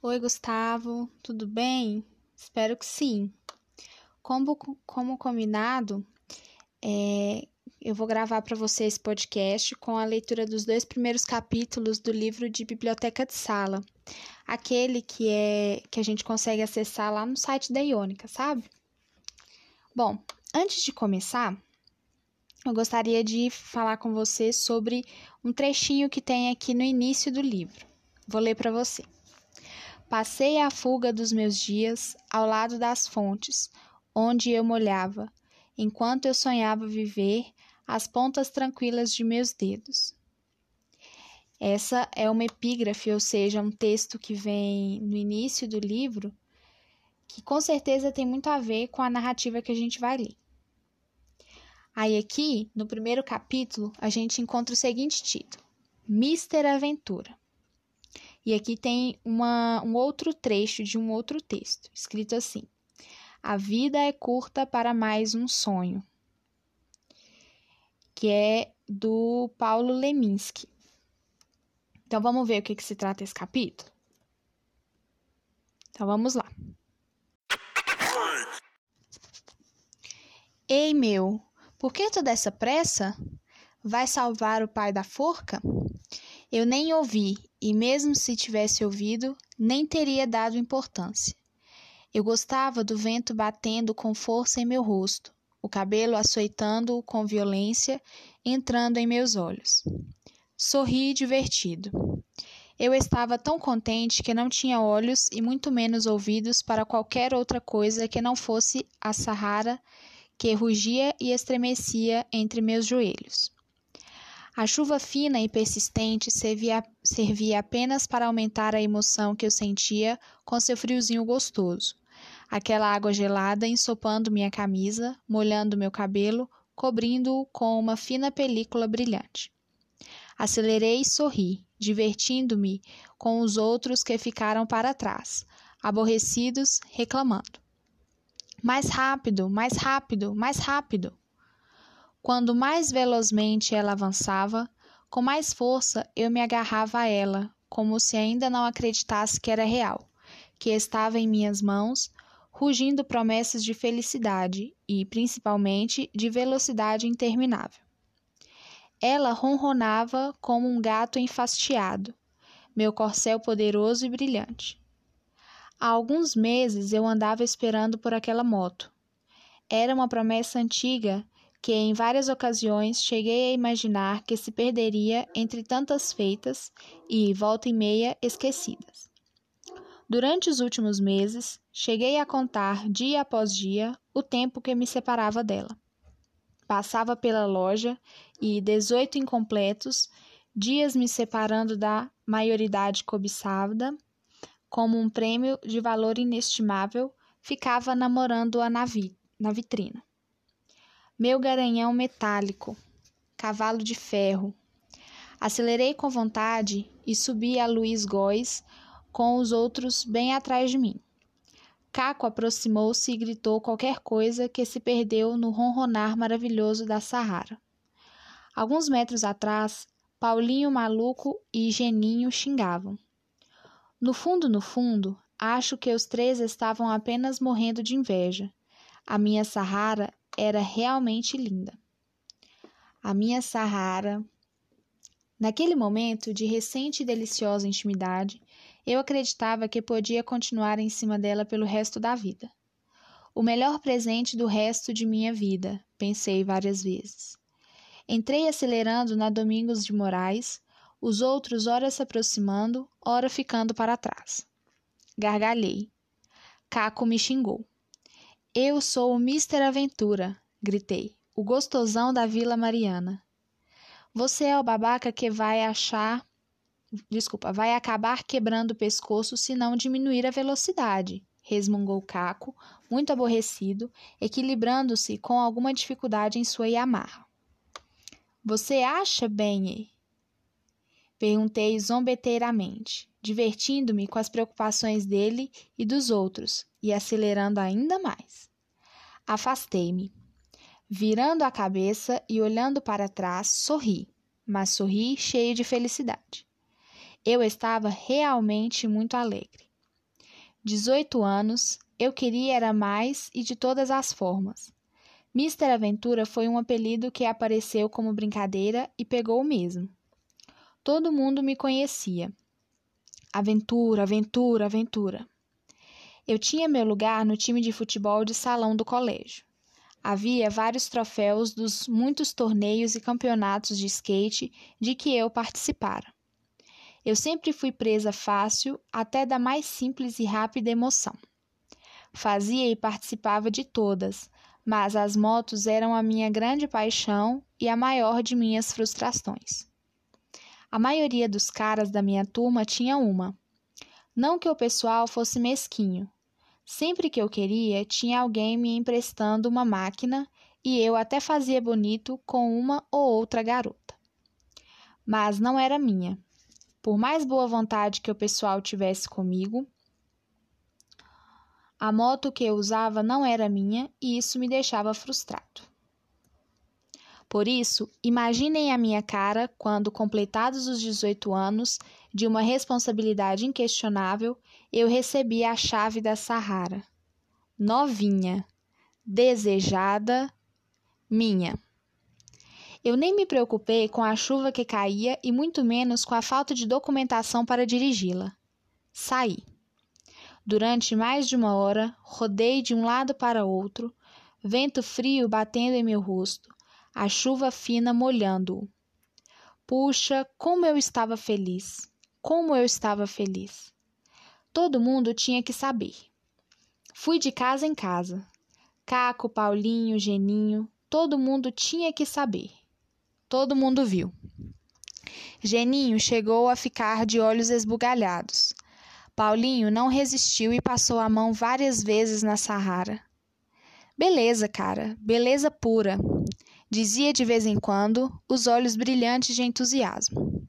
Oi, Gustavo, tudo bem? Espero que sim. Como, como combinado, é, eu vou gravar para você esse podcast com a leitura dos dois primeiros capítulos do livro de Biblioteca de Sala, aquele que é que a gente consegue acessar lá no site da Iônica, sabe? Bom, antes de começar, eu gostaria de falar com você sobre um trechinho que tem aqui no início do livro. Vou ler para você. Passei a fuga dos meus dias ao lado das fontes, onde eu molhava, enquanto eu sonhava viver as pontas tranquilas de meus dedos. Essa é uma epígrafe, ou seja, um texto que vem no início do livro, que com certeza tem muito a ver com a narrativa que a gente vai ler. Aí aqui, no primeiro capítulo, a gente encontra o seguinte título: Mister Aventura. E aqui tem uma, um outro trecho de um outro texto, escrito assim: A vida é curta para mais um sonho, que é do Paulo Leminski. Então vamos ver o que, que se trata esse capítulo? Então vamos lá. Ei meu, por que toda essa pressa? Vai salvar o pai da forca? Eu nem ouvi, e mesmo se tivesse ouvido, nem teria dado importância. Eu gostava do vento batendo com força em meu rosto, o cabelo açoitando com violência, entrando em meus olhos. Sorri divertido. Eu estava tão contente que não tinha olhos e muito menos ouvidos para qualquer outra coisa que não fosse a Sahara que rugia e estremecia entre meus joelhos. A chuva fina e persistente servia, servia apenas para aumentar a emoção que eu sentia com seu friozinho gostoso. Aquela água gelada ensopando minha camisa, molhando meu cabelo, cobrindo-o com uma fina película brilhante. Acelerei e sorri, divertindo-me com os outros que ficaram para trás, aborrecidos, reclamando. Mais rápido, mais rápido, mais rápido. Quando mais velozmente ela avançava, com mais força eu me agarrava a ela, como se ainda não acreditasse que era real, que estava em minhas mãos, rugindo promessas de felicidade e, principalmente, de velocidade interminável. Ela ronronava como um gato enfastiado, meu corcel poderoso e brilhante. Há alguns meses eu andava esperando por aquela moto. Era uma promessa antiga que em várias ocasiões cheguei a imaginar que se perderia entre tantas feitas e, volta e meia, esquecidas. Durante os últimos meses, cheguei a contar dia após dia o tempo que me separava dela. Passava pela loja e, dezoito incompletos, dias me separando da maioridade cobiçada, como um prêmio de valor inestimável, ficava namorando-a na, vi na vitrina. Meu garanhão metálico, cavalo de ferro. Acelerei com vontade e subi a Luiz Góes com os outros bem atrás de mim. Caco aproximou-se e gritou qualquer coisa que se perdeu no ronronar maravilhoso da Sahara. Alguns metros atrás, Paulinho Maluco e Geninho xingavam. No fundo, no fundo, acho que os três estavam apenas morrendo de inveja. A minha Sahara era realmente linda. A minha Sahara. Naquele momento de recente e deliciosa intimidade, eu acreditava que podia continuar em cima dela pelo resto da vida. O melhor presente do resto de minha vida, pensei várias vezes. Entrei acelerando na Domingos de Moraes, os outros ora se aproximando, ora ficando para trás. Gargalhei. Caco me xingou. Eu sou o Mr. Aventura, gritei, o gostosão da Vila Mariana. Você é o babaca que vai achar. Desculpa, vai acabar quebrando o pescoço se não diminuir a velocidade, resmungou Caco, muito aborrecido, equilibrando-se com alguma dificuldade em sua Yamaha. Você acha, Benny? Perguntei zombeteiramente, divertindo-me com as preocupações dele e dos outros e acelerando ainda mais. Afastei-me. Virando a cabeça e olhando para trás, sorri, mas sorri cheio de felicidade. Eu estava realmente muito alegre. 18 anos, eu queria era mais e de todas as formas. Mister Aventura foi um apelido que apareceu como brincadeira e pegou o mesmo. Todo mundo me conhecia. Aventura, aventura, aventura. Eu tinha meu lugar no time de futebol de salão do colégio. Havia vários troféus dos muitos torneios e campeonatos de skate de que eu participara. Eu sempre fui presa fácil até da mais simples e rápida emoção. Fazia e participava de todas, mas as motos eram a minha grande paixão e a maior de minhas frustrações. A maioria dos caras da minha turma tinha uma. Não que o pessoal fosse mesquinho. Sempre que eu queria, tinha alguém me emprestando uma máquina e eu até fazia bonito com uma ou outra garota. Mas não era minha. Por mais boa vontade que o pessoal tivesse comigo, a moto que eu usava não era minha e isso me deixava frustrado. Por isso, imaginem a minha cara quando, completados os 18 anos de uma responsabilidade inquestionável, eu recebi a chave da Sahara. Novinha, desejada, minha. Eu nem me preocupei com a chuva que caía e muito menos com a falta de documentação para dirigi-la. Saí. Durante mais de uma hora, rodei de um lado para outro, vento frio batendo em meu rosto, a chuva fina molhando-o. Puxa, como eu estava feliz! Como eu estava feliz! Todo mundo tinha que saber. Fui de casa em casa. Caco, Paulinho, Geninho, todo mundo tinha que saber. Todo mundo viu. Geninho chegou a ficar de olhos esbugalhados. Paulinho não resistiu e passou a mão várias vezes na Sahara. Beleza, cara, beleza pura, dizia de vez em quando, os olhos brilhantes de entusiasmo.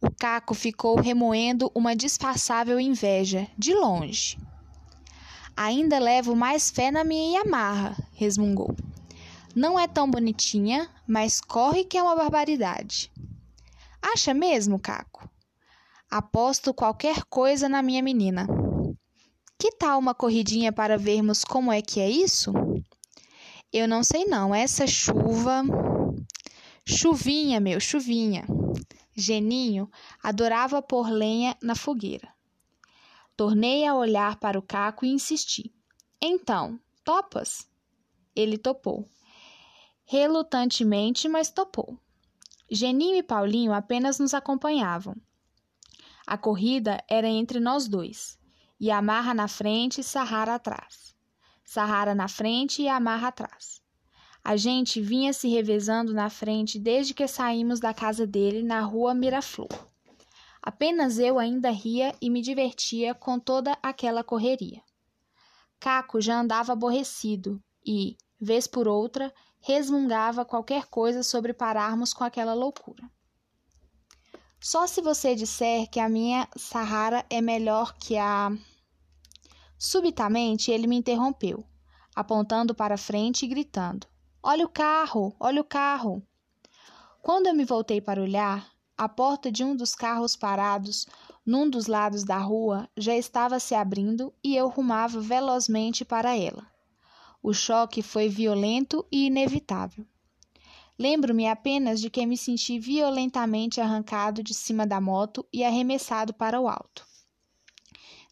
O Caco ficou remoendo uma disfarçável inveja, de longe. Ainda levo mais fé na minha Yamaha, resmungou. Não é tão bonitinha, mas corre que é uma barbaridade. Acha mesmo, Caco? Aposto qualquer coisa na minha menina. Que tal uma corridinha para vermos como é que é isso? Eu não sei não, essa chuva. Chuvinha, meu, chuvinha. Geninho adorava pôr lenha na fogueira. Tornei a olhar para o caco e insisti. Então, topas? Ele topou. Relutantemente, mas topou. Geninho e Paulinho apenas nos acompanhavam. A corrida era entre nós dois, e Amarra na frente e Sahara atrás. Sahara na frente e Amarra atrás. A gente vinha se revezando na frente desde que saímos da casa dele na rua Miraflor. Apenas eu ainda ria e me divertia com toda aquela correria. Caco já andava aborrecido e, vez por outra, resmungava qualquer coisa sobre pararmos com aquela loucura. Só se você disser que a minha Sahara é melhor que a. Subitamente ele me interrompeu, apontando para frente e gritando: Olha o carro! Olha o carro! Quando eu me voltei para olhar, a porta de um dos carros parados num dos lados da rua já estava se abrindo e eu rumava velozmente para ela. O choque foi violento e inevitável. Lembro-me apenas de que me senti violentamente arrancado de cima da moto e arremessado para o alto.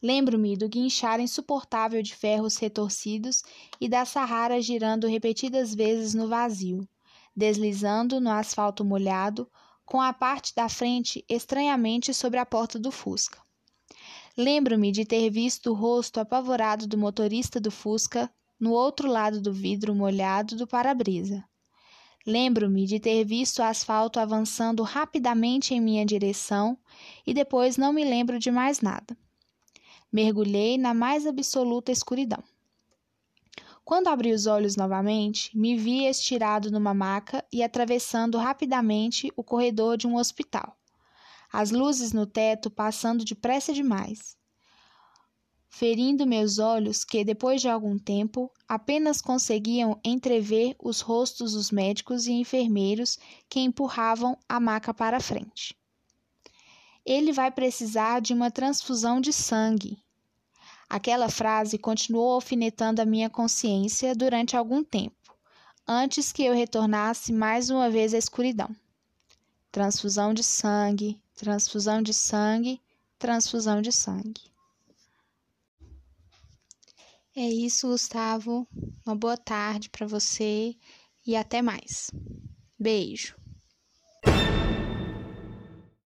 Lembro-me do guinchar insuportável de ferros retorcidos e da Sahara girando repetidas vezes no vazio, deslizando no asfalto molhado, com a parte da frente estranhamente sobre a porta do Fusca. Lembro-me de ter visto o rosto apavorado do motorista do Fusca no outro lado do vidro molhado do para-brisa. Lembro-me de ter visto o asfalto avançando rapidamente em minha direção e depois não me lembro de mais nada. Mergulhei na mais absoluta escuridão. Quando abri os olhos novamente, me vi estirado numa maca e atravessando rapidamente o corredor de um hospital. As luzes no teto passando depressa demais ferindo meus olhos que, depois de algum tempo, apenas conseguiam entrever os rostos dos médicos e enfermeiros que empurravam a maca para frente. Ele vai precisar de uma transfusão de sangue. Aquela frase continuou alfinetando a minha consciência durante algum tempo, antes que eu retornasse mais uma vez à escuridão. Transfusão de sangue, transfusão de sangue, transfusão de sangue. É isso, Gustavo. Uma boa tarde para você e até mais. Beijo.